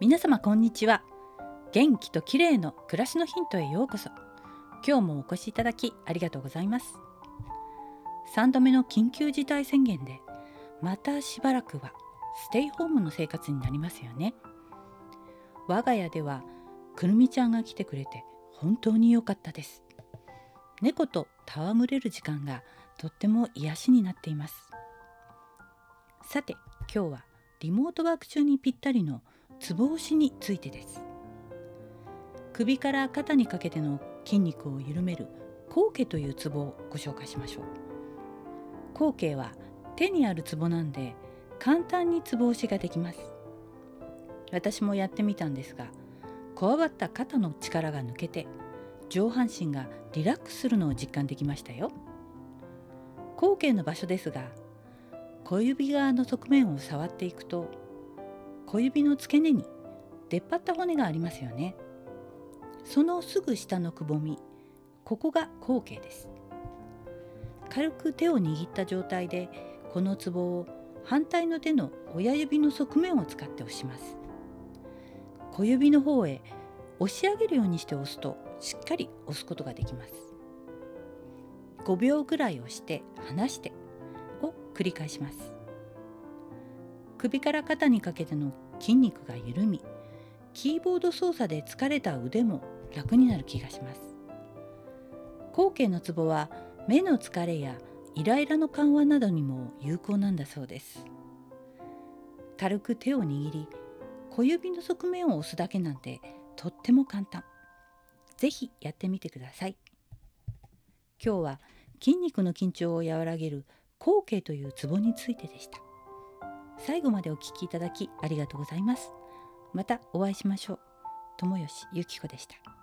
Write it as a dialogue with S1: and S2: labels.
S1: 皆様こんにちは。元気と綺麗の暮らしのヒントへようこそ。今日もお越しいただきありがとうございます。3度目の緊急事態宣言でまたしばらくはステイホームの生活になりますよね。我が家ではくるみちゃんが来てくれて本当に良かったです。猫と戯れる時間がとっても癒しになっています。さて今日はリモートワーク中にぴったりのツボ押しについてです。首から肩にかけての筋肉を緩める後傾というツボをご紹介しましょう。後傾は手にあるツボなんで簡単にツボ押しができます。私もやってみたんですがこわばった肩の力が抜けて上半身がリラックスするのを実感できましたよ。後傾の場所ですが小指側の側面を触っていくと小指の付け根に出っ張った骨がありますよね。そのすぐ下のくぼみここが後傾です。軽く手を握った状態でこのツボを反対の手の親指の側面を使って押します。小指の方へ押し上げるようにして押すとしっかり押すことができます。5秒ぐらい押して離してを繰り返します。首から肩にかけての筋肉が緩みキーボード操作で疲れた腕も楽になる気がします。後傾のツボは目の疲れやイライラの緩和などにも有効なんだそうです。軽く手を握り小指の側面を押すだけなんてとっても簡単。ぜひやってみてください。今日は筋肉の緊張を和らげる後傾というツボについてでした。最後までお聞きいただきありがとうございます。またお会いしましょう。友吉ゆき子でした。